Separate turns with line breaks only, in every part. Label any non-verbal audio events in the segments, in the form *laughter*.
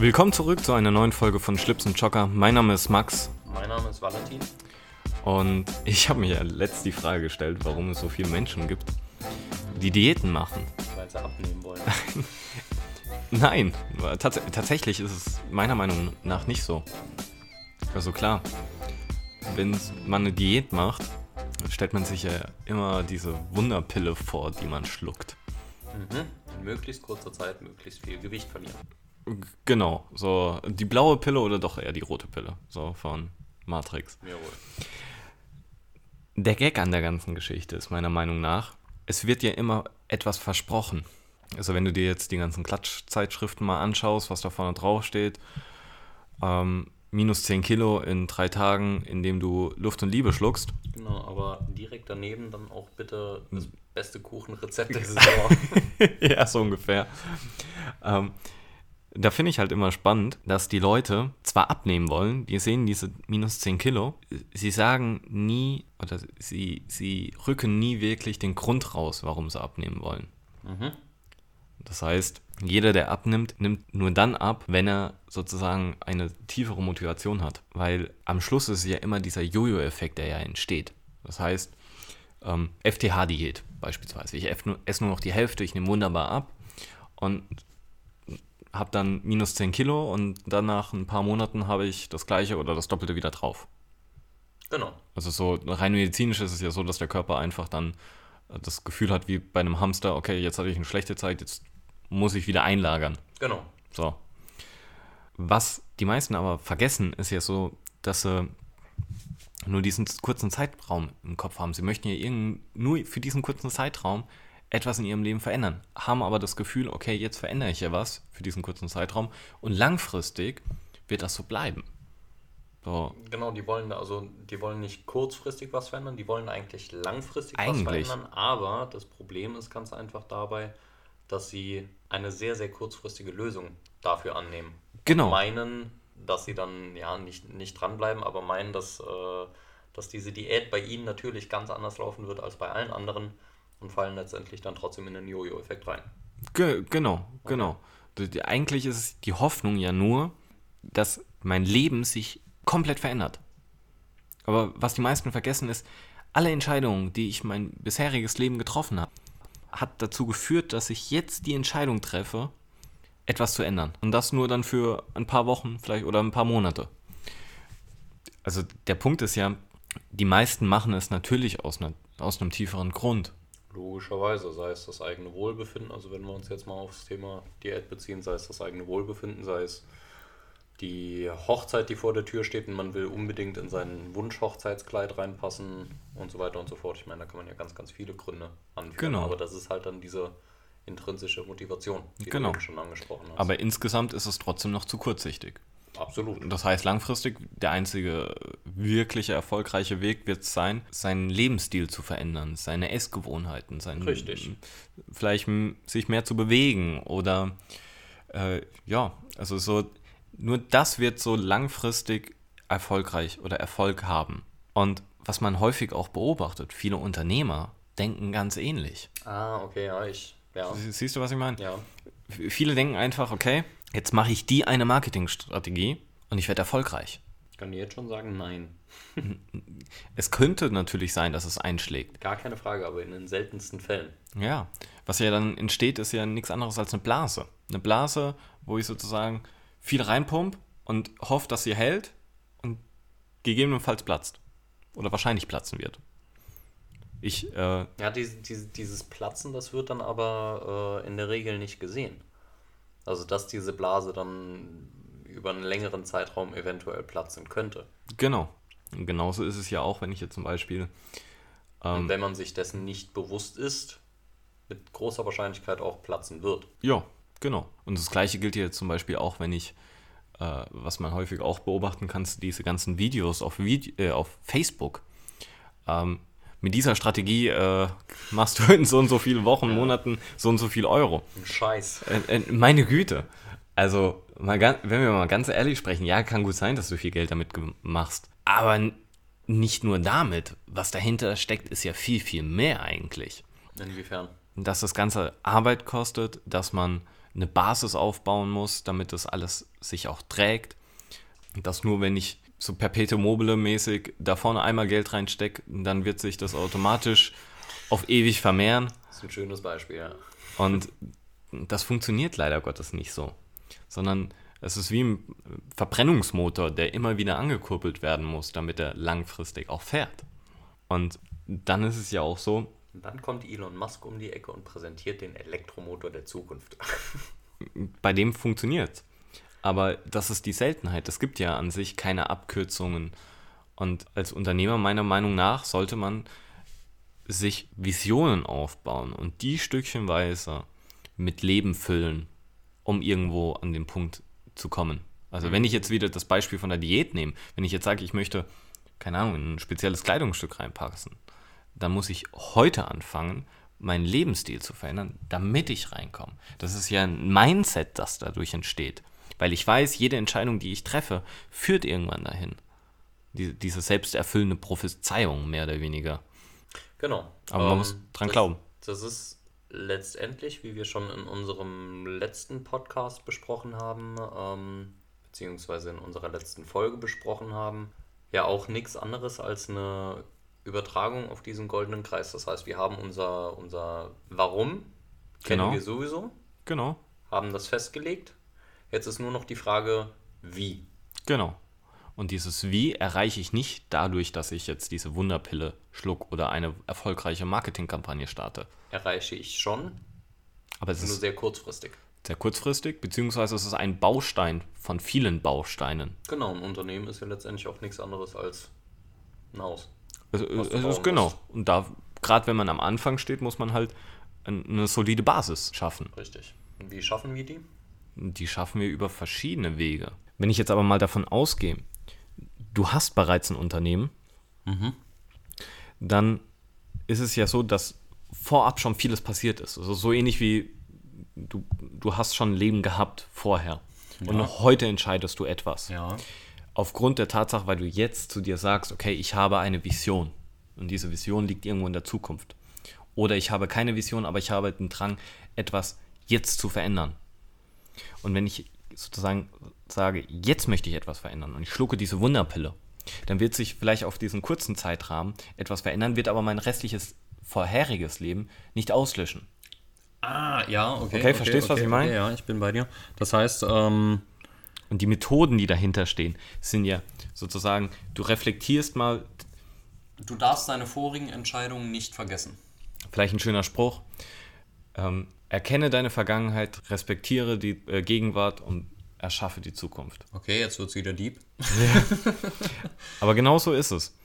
Willkommen zurück zu einer neuen Folge von Schlips und Jocker. Mein Name ist Max
Mein Name ist Valentin.
und ich habe mir ja letzt die Frage gestellt, warum es so viele Menschen gibt, die Diäten machen.
weil sie abnehmen wollen. *laughs*
Nein, tats tatsächlich ist es meiner Meinung nach nicht so. Also klar, wenn man eine Diät macht, stellt man sich ja immer diese Wunderpille vor, die man schluckt.
mhm. In möglichst kurzer Zeit möglichst viel Gewicht verlieren.
Genau, so die blaue Pille oder doch eher die rote Pille, so von Matrix.
Jawohl.
Der Gag an der ganzen Geschichte ist meiner Meinung nach, es wird ja immer etwas versprochen. Also wenn du dir jetzt die ganzen Klatschzeitschriften mal anschaust, was da vorne drauf steht, ähm, minus 10 Kilo in drei Tagen, indem du Luft und Liebe schluckst.
Genau, aber direkt daneben dann auch bitte das beste Kuchenrezept der *laughs* Saison.
ja, so ungefähr. Ähm, da finde ich halt immer spannend, dass die Leute zwar abnehmen wollen, die sehen diese minus 10 Kilo, sie sagen nie oder sie, sie rücken nie wirklich den Grund raus, warum sie abnehmen wollen.
mhm.
Das heißt, jeder, der abnimmt, nimmt nur dann ab, wenn er sozusagen eine tiefere Motivation hat. Weil am Schluss ist ja immer dieser Jojo-Effekt, der ja entsteht. Das heißt, ähm, FTH-Diät beispielsweise. Ich esse nur noch die Hälfte, ich nehme wunderbar ab und habe dann minus 10 Kilo und dann nach ein paar Monaten habe ich das gleiche oder das Doppelte wieder drauf.
Genau.
Also so rein medizinisch ist es ja so, dass der Körper einfach dann äh, das Gefühl hat wie bei einem Hamster, okay, jetzt hatte ich eine schlechte Zeit, jetzt muss ich wieder einlagern.
Genau.
So. Was die meisten aber vergessen, ist ja so, dass sie nur diesen kurzen Zeitraum im Kopf haben. Sie möchten ja irgend, nur für diesen kurzen Zeitraum etwas in ihrem Leben verändern, haben aber das Gefühl, okay, jetzt verändere ich ja was für diesen kurzen Zeitraum und langfristig wird das so bleiben. So,
Genau, die wollen also die wollen nicht kurzfristig was verändern, die wollen eigentlich langfristig
Eigentlich.
was verändern, aber das Problem ist ganz einfach dabei, dass sie eine sehr, sehr kurzfristige Lösung dafür annehmen.
Genau.
Und meinen, dass sie dann ja nicht, nicht dranbleiben, aber meinen, dass, äh, dass diese Diät bei ihnen natürlich ganz anders laufen wird als bei allen anderen und fallen letztendlich dann trotzdem in den Jojo-Effekt rein.
Ge genau, genau. D- d- Eigentlich ist die Hoffnung ja nur, dass mein Leben sich komplett verändert. Aber was die meisten vergessen ist, alle Entscheidungen, die ich mein bisheriges Leben getroffen habe, hat dazu geführt, dass ich jetzt die Entscheidung treffe, etwas zu ändern. Und das nur dann für ein paar Wochen vielleicht oder ein paar Monate. Also der Punkt ist ja, die meisten machen es natürlich aus, einer, aus einem tieferen Grund.
Logischerweise, sei es das eigene Wohlbefinden, also wenn wir uns jetzt mal aufs Thema Diät beziehen, sei es das eigene Wohlbefinden, sei es die Hochzeit, die vor der Tür steht und man will unbedingt in sein Wunsch-Hochzeitskleid reinpassen und so weiter und so fort. Ich meine, da kann man ja ganz, ganz viele Gründe anführen,
Genau.
aber das ist halt dann diese intrinsische Motivation, die
Genau.
du schon angesprochen hast.
Aber insgesamt ist es trotzdem noch zu kurzsichtig.
Absolut.
Das heißt, langfristig der einzige wirkliche erfolgreiche Weg wird es sein, seinen Lebensstil zu verändern, seine Essgewohnheiten, sein,
Richtig.
vielleicht sich mehr zu bewegen oder äh, ja, also so nur das wird so langfristig erfolgreich oder Erfolg haben. Und was man häufig auch beobachtet, viele Unternehmer denken ganz ähnlich.
Ah, okay, ja, ich, ja,
Sie- Siehst du, was ich meine?
ja.
Viele denken einfach, okay, jetzt mache ich die eine Marketingstrategie und ich werde erfolgreich.
Ich kann dir jetzt schon sagen, nein. *laughs*
Es könnte natürlich sein, dass es einschlägt.
Gar keine Frage, aber in den seltensten Fällen.
Ja, was ja dann entsteht, ist ja nichts anderes als eine Blase. Eine Blase, wo ich sozusagen viel reinpump und hoffe, dass sie hält und gegebenenfalls platzt. Oder wahrscheinlich platzen wird. Ich, äh,
Ja, diese, diese, dieses Platzen, das wird dann aber äh, in der Regel nicht gesehen. Also, dass diese Blase dann über einen längeren Zeitraum eventuell platzen könnte.
genau. Und genauso ist es ja auch, wenn ich jetzt zum Beispiel
Und wenn man sich dessen nicht bewusst ist, mit großer Wahrscheinlichkeit auch platzen wird.
Ja, genau. Und das gleiche gilt ja jetzt zum Beispiel auch, wenn ich, äh, was man häufig auch beobachten kann, diese ganzen Videos auf, Vide äh, auf Facebook. Ähm, mit dieser Strategie äh, machst du in so und so vielen Wochen, Monaten so und so viel Euro.
Scheiß.
Äh, äh, meine Güte. Also, mal ganz, wenn wir mal ganz ehrlich sprechen, ja, kann gut sein, dass du viel Geld damit machst. Aber nicht nur damit. Was dahinter steckt, ist ja viel, viel mehr eigentlich
Inwiefern?
dass das Ganze Arbeit kostet, dass man eine Basis aufbauen muss, damit das alles sich auch trägt. Dass nur wenn ich so perpetuum mobile mäßig da vorne einmal Geld reinstecke, dann wird sich das automatisch auf ewig vermehren.
Das ist ein schönes Beispiel, ja.
Und das funktioniert leider Gottes nicht so, sondern es ist wie ein Verbrennungsmotor, der immer wieder angekurbelt werden muss, damit er langfristig auch fährt. Und dann ist es ja auch so,
Und dann kommt Elon Musk um die Ecke und präsentiert den Elektromotor der Zukunft.
bei dem funktioniert. Aber das ist die Seltenheit. Es gibt ja an sich keine Abkürzungen. Und als Unternehmer meiner Meinung nach sollte man sich Visionen aufbauen und die stückchenweise mit Leben füllen, um irgendwo an den Punkt zu kommen. Also wenn ich jetzt wieder das Beispiel von der Diät nehme, wenn ich jetzt sage, ich möchte, keine Ahnung, in ein spezielles Kleidungsstück reinpassen, dann muss ich heute anfangen, meinen Lebensstil zu verändern, damit ich reinkomme. Das ist ja ein Mindset, das dadurch entsteht. Weil ich weiß, jede Entscheidung, die ich treffe, führt irgendwann dahin. Die, diese selbsterfüllende Prophezeiung, mehr oder weniger.
Genau.
Aber man
Ähm,
muss dran
das,
glauben.
Das ist letztendlich, wie wir schon in unserem letzten Podcast besprochen haben, ähm, beziehungsweise in unserer letzten Folge besprochen haben, ja auch nichts anderes als eine Übertragung auf diesen goldenen Kreis. Das heißt, wir haben unser, unser Warum, kennen
Genau.
wir sowieso,
Genau,
haben das festgelegt. Jetzt ist nur noch die Frage, wie.
genau. Und dieses Wie erreiche ich nicht dadurch, dass ich jetzt diese Wunderpille schluck oder eine erfolgreiche Marketingkampagne starte.
Erreiche ich schon,
Aber es
nur
ist
sehr kurzfristig.
sehr kurzfristig, beziehungsweise es ist ein Baustein von vielen Bausteinen.
Genau, ein Unternehmen ist ja letztendlich auch nichts anderes als ein Haus.
Es, es ist genau.
musst.
Und da, gerade wenn man am Anfang steht, muss man halt ein- eine solide Basis schaffen.
Richtig. Und wie schaffen wir die?
Die schaffen wir über verschiedene Wege. Wenn ich jetzt aber mal davon ausgehe, du hast bereits ein Unternehmen, dann ist es ja so, dass vorab schon vieles passiert ist. Also so ähnlich wie du, du hast schon ein Leben gehabt vorher. Und heute entscheidest du etwas.
Ja.
Aufgrund der Tatsache, weil du jetzt zu dir sagst, okay, ich habe eine Vision. Und diese Vision liegt irgendwo in der Zukunft. Oder ich habe keine Vision, aber ich habe den Drang, etwas jetzt zu verändern. Und wenn ich sozusagen sage, jetzt möchte ich etwas verändern und ich schlucke diese Wunderpille, dann wird sich vielleicht auf diesen kurzen Zeitrahmen etwas verändern, wird aber mein restliches vorheriges Leben nicht auslöschen.
Ah, ja, okay.
Okay, verstehst du, was ich meine?
ja, ich bin bei dir. Das heißt, ähm,
Und die Methoden, die dahinter stehen, sind ja sozusagen, du reflektierst mal,
du darfst deine vorigen Entscheidungen nicht vergessen.
vielleicht ein schöner Spruch, ähm, erkenne deine Vergangenheit, respektiere die äh, Gegenwart und erschaffe die Zukunft.
Okay, jetzt wird's wieder deep.
Aber genau so ist es,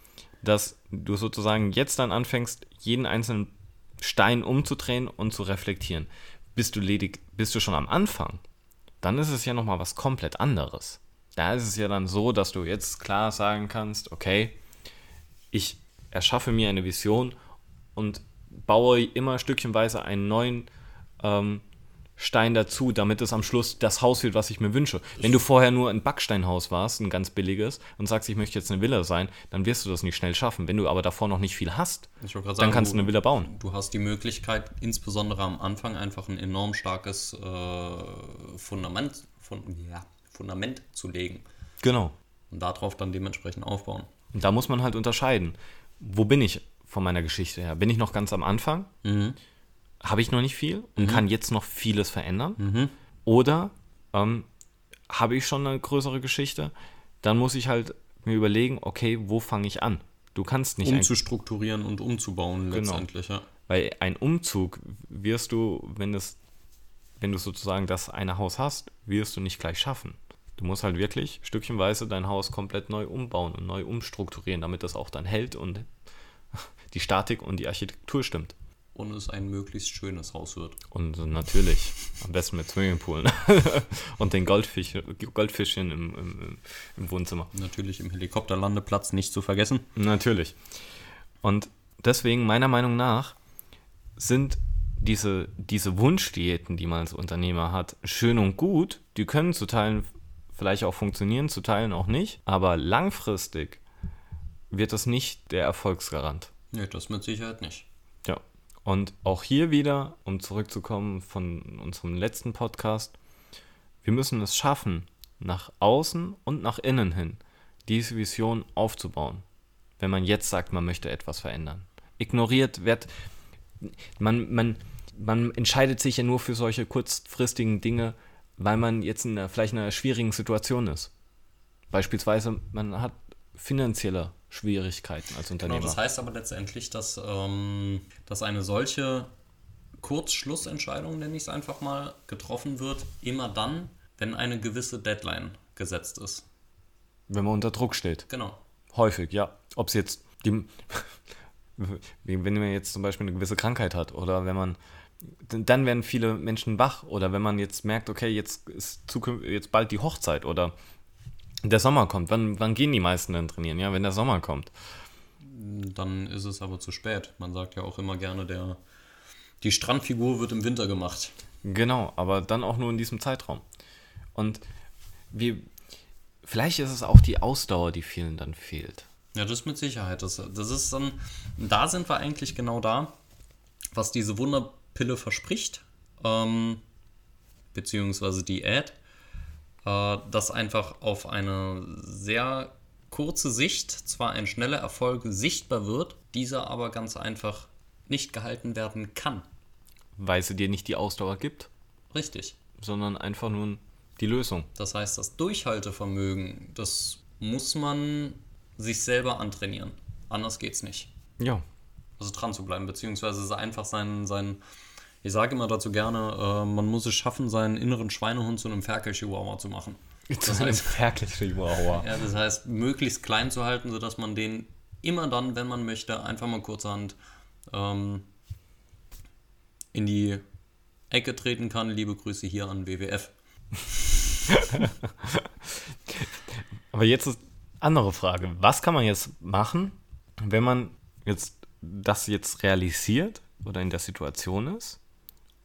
dass du sozusagen jetzt dann anfängst, jeden einzelnen Stein umzudrehen und zu reflektieren. Bist du ledig, bist du schon am Anfang, dann ist es ja nochmal was komplett anderes. Da ist es ja dann so, dass du jetzt klar sagen kannst, okay, ich erschaffe mir eine Vision und baue immer stückchenweise einen neuen ähm, Stein dazu, damit es am Schluss das Haus wird, was ich mir wünsche. Wenn du vorher nur ein Backsteinhaus warst, ein ganz billiges, und sagst, ich möchte jetzt eine Villa sein, dann wirst du das nicht schnell schaffen. Wenn du aber davor noch nicht viel hast, dann kannst du eine Villa bauen.
Du hast die Möglichkeit, insbesondere am Anfang einfach ein enorm starkes äh, Fundament, fun ja, Fundament zu legen
Genau.
und darauf dann dementsprechend aufbauen.
Und da muss man halt unterscheiden. Wo bin ich von meiner Geschichte her? Bin ich noch ganz am Anfang? Habe ich noch nicht viel und kann jetzt noch vieles verändern? Oder ähm, habe ich schon eine größere Geschichte? Dann muss ich halt mir überlegen, okay, wo fange ich an? Du kannst nicht
Umzustrukturieren und umzubauen
Genau.
letztendlich, ja.
weil ein Umzug wirst du, wenn es, wenn du sozusagen das eine Haus hast, wirst du nicht gleich schaffen. Du musst halt wirklich stückchenweise dein Haus komplett neu umbauen und neu umstrukturieren, damit das auch dann hält und die Statik und die Architektur stimmt.
Und es ein möglichst schönes Haus wird.
Und natürlich, am besten mit Swimmingpoolen *laughs* und den Goldfisch, Goldfischchen im, im, im- im Wohnzimmer.
Natürlich im Helikopterlandeplatz nicht zu vergessen.
Natürlich. Und deswegen, meiner Meinung nach, sind diese, diese Wunschdiäten, die man als Unternehmer hat, schön und gut. Die können zu Teilen vielleicht auch funktionieren, zu Teilen auch nicht. Aber langfristig wird das nicht der Erfolgsgarant.
Nee, das mit Sicherheit nicht.
Ja. Und auch hier wieder, um zurückzukommen von unserem letzten Podcast, wir müssen es schaffen, nach außen und nach innen hin diese Vision aufzubauen, wenn man jetzt sagt, man möchte etwas verändern. Ignoriert wird, man, man, man entscheidet sich ja nur für solche kurzfristigen Dinge, weil man jetzt in einer, vielleicht in einer schwierigen Situation ist. Beispielsweise, man hat finanzielle Schwierigkeiten als Unternehmer.
Genau, das heißt aber letztendlich, dass, ähm, dass eine solche Kurzschlussentscheidung, nenne ich es einfach mal, getroffen wird, immer dann, wenn eine gewisse Deadline gesetzt ist.
Wenn man unter Druck steht.
Genau.
Häufig, ja. Ob es jetzt die, *laughs* wenn man jetzt zum Beispiel eine gewisse Krankheit hat oder wenn man dann werden viele Menschen wach oder wenn man jetzt merkt, okay, jetzt ist zukünftig, jetzt bald die Hochzeit oder der Sommer kommt. Wann, wann gehen die meisten denn trainieren? Ja, wenn der Sommer kommt.
Dann ist es aber zu spät. Man sagt ja auch immer gerne, der, die Strandfigur wird im Winter gemacht.
Genau, aber dann auch nur in diesem Zeitraum. Und wir, vielleicht ist es auch die Ausdauer, die vielen dann fehlt.
Ja, das ist mit Sicherheit. Das, das ist dann, da sind wir eigentlich genau da, was diese Wunderpille verspricht, ähm, beziehungsweise die Ad, dass einfach auf eine sehr kurze Sicht zwar ein schneller Erfolg sichtbar wird, dieser aber ganz einfach nicht gehalten werden kann.
Weil sie dir nicht die Ausdauer gibt.
Richtig.
Sondern einfach nur die Lösung.
Das heißt, das Durchhaltevermögen, das muss man sich selber antrainieren. Anders geht's nicht.
Ja.
Also dran zu bleiben, beziehungsweise einfach seinen, seinen ich sage immer dazu gerne, äh, man muss es schaffen, seinen inneren Schweinehund zu einem Ferkel-Chihuahua zu machen. *laughs*
Zu einem Ferkel-Chihuahua. *laughs*
Ja, das heißt, möglichst klein zu halten, sodass man den immer dann, wenn man möchte, einfach mal kurzerhand ähm, in die Ecke treten kann. Liebe Grüße hier an WWF. *laughs*
Aber jetzt ist andere Frage. Was kann man jetzt machen, wenn man jetzt das jetzt realisiert oder in der Situation ist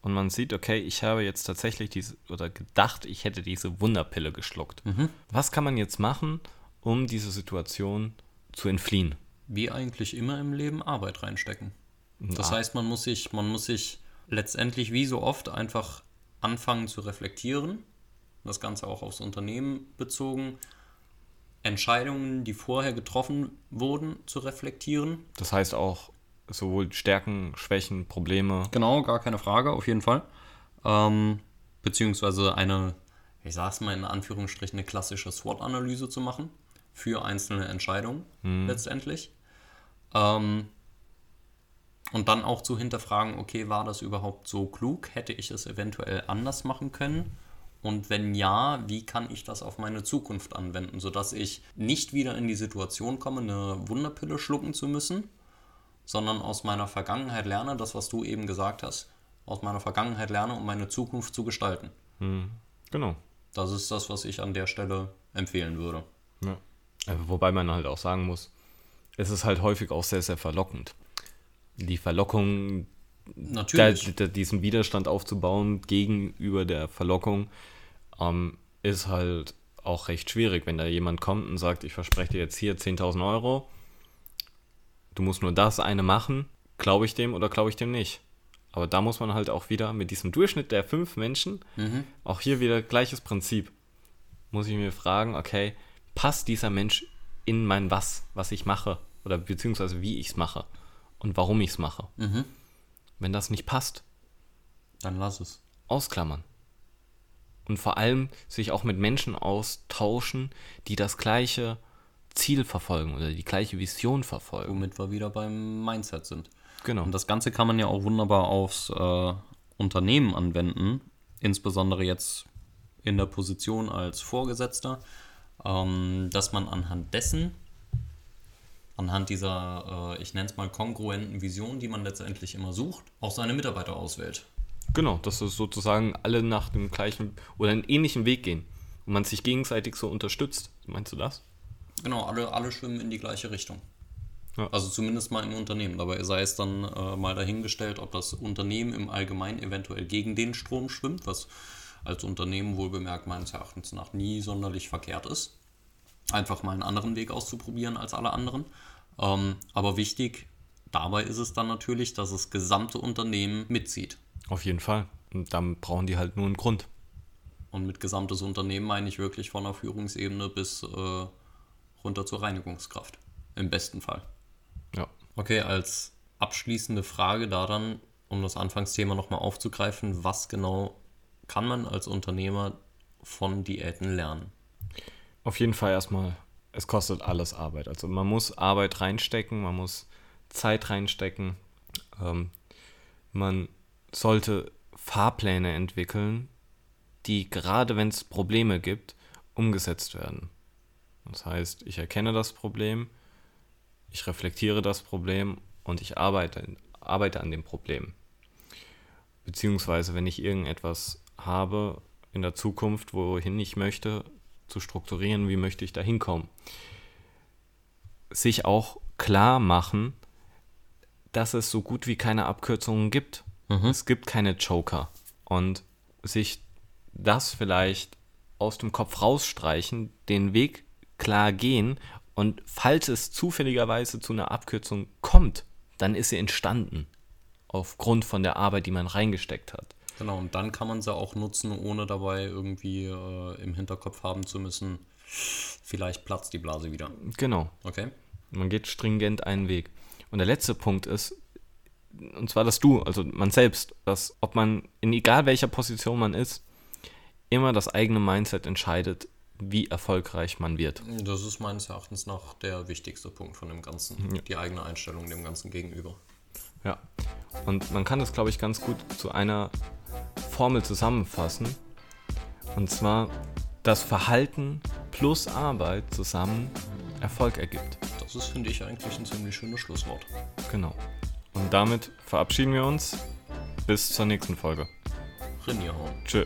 und man sieht, okay, ich habe jetzt tatsächlich diese oder gedacht, ich hätte diese Wunderpille geschluckt. Mhm. Was kann man jetzt machen, um diese Situation zu entfliehen?
Wie eigentlich immer im Leben Arbeit reinstecken. Das heißt, man muss sich, man muss sich letztendlich wie so oft einfach anfangen zu reflektieren das Ganze auch aufs Unternehmen bezogen, Entscheidungen, die vorher getroffen wurden, zu reflektieren.
Das heißt auch sowohl Stärken, Schwächen, Probleme.
Genau, gar keine Frage, auf jeden Fall. Ähm, beziehungsweise eine, ich sag's mal in Anführungsstrichen, eine klassische SWOT-Analyse zu machen für einzelne Entscheidungen hm. letztendlich. Ähm, und dann auch zu hinterfragen, okay, war das überhaupt so klug? Hätte ich es eventuell anders machen können? Und wenn ja, wie kann ich das auf meine Zukunft anwenden, sodass ich nicht wieder in die Situation komme, eine Wunderpille schlucken zu müssen, sondern aus meiner Vergangenheit lerne, das, was du eben gesagt hast, aus meiner Vergangenheit lerne, um meine Zukunft zu gestalten.
Hm, genau.
Das ist das, was ich an der Stelle empfehlen würde.
Ja. Äh, wobei man halt auch sagen muss, es ist halt häufig auch sehr, sehr verlockend. Die Verlockung, Natürlich. Da, diesen Widerstand aufzubauen gegenüber der Verlockung ähm, ist halt auch recht schwierig, wenn da jemand kommt und sagt, ich verspreche dir jetzt hier 10.000 Euro, du musst nur das eine machen, glaube ich dem oder glaube ich dem nicht. Aber da muss man halt auch wieder mit diesem Durchschnitt der fünf Menschen, mhm. auch hier wieder gleiches Prinzip, muss ich mir fragen, okay, passt dieser Mensch in mein Was, was ich mache oder beziehungsweise wie ich es mache und warum ich es mache. Mhm. Wenn das nicht passt,
dann lass es.
Ausklammern. Und vor allem sich auch mit Menschen austauschen, die das gleiche Ziel verfolgen oder die gleiche Vision verfolgen.
Womit wir wieder beim Mindset sind.
Genau.
Und das Ganze kann man ja auch wunderbar aufs äh, Unternehmen anwenden, insbesondere jetzt in der Position als Vorgesetzter, ähm, dass man anhand dessen anhand dieser, äh, ich nenne es mal, kongruenten Vision, die man letztendlich immer sucht, auch seine Mitarbeiter auswählt.
Genau, dass es sozusagen alle nach dem gleichen oder einen ähnlichen Weg gehen und man sich gegenseitig so unterstützt. Meinst du das?
Genau, alle, alle schwimmen in die gleiche Richtung. Ja. Also zumindest mal im Unternehmen. Dabei sei es dann äh, mal dahingestellt, ob das Unternehmen im Allgemeinen eventuell gegen den Strom schwimmt, was als Unternehmen wohl bemerkt meines Erachtens nach nie sonderlich verkehrt ist. Einfach mal einen anderen Weg auszuprobieren als alle anderen. Ähm, aber wichtig, Dabei ist es dann natürlich, dass das gesamte Unternehmen mitzieht.
Auf jeden Fall. Und dann brauchen die halt nur einen Grund.
Und mit gesamtes Unternehmen meine ich wirklich von der Führungsebene bis äh, runter zur Reinigungskraft. Im besten Fall.
Ja.
Okay, als abschließende Frage da dann, um das Anfangsthema nochmal aufzugreifen, was genau kann man als Unternehmer von Diäten lernen?
Auf jeden Fall erstmal, es kostet alles Arbeit. Also man muss Arbeit reinstecken, man muss Zeit reinstecken. Ähm, man sollte Fahrpläne entwickeln, die gerade wenn es Probleme gibt, umgesetzt werden. Das heißt, ich erkenne das Problem, ich reflektiere das Problem und ich arbeite, arbeite an dem Problem. Beziehungsweise, wenn ich irgendetwas habe in der Zukunft, wohin ich möchte, zu strukturieren, wie möchte ich da hinkommen. Sich auch klar machen, dass es so gut wie keine Abkürzungen gibt. Mhm. Es gibt keine Joker. Und sich das vielleicht aus dem Kopf rausstreichen, den Weg klar gehen und falls es zufälligerweise zu einer Abkürzung kommt, dann ist sie entstanden. Aufgrund von der Arbeit, die man reingesteckt hat.
Genau, und dann kann man sie auch nutzen, ohne dabei irgendwie äh, im Hinterkopf haben zu müssen, vielleicht platzt die Blase wieder.
Genau.
Okay.
Man geht stringent einen Weg. Und der letzte Punkt ist, und zwar dass du, also man selbst, dass ob man in egal welcher Position man ist, immer das eigene Mindset entscheidet, wie erfolgreich man wird.
Das ist meines Erachtens noch der wichtigste Punkt von dem Ganzen, ja. die eigene Einstellung dem Ganzen gegenüber.
Ja, und man kann das, glaube ich, ganz gut zu einer Formel zusammenfassen. Und zwar, dass Verhalten plus Arbeit zusammen Erfolg ergibt.
Das ist, finde ich, eigentlich ein ziemlich schönes Schlusswort.
Genau. Und damit verabschieden wir uns. Bis zur nächsten Folge.
Rinjahauen.
Tschö.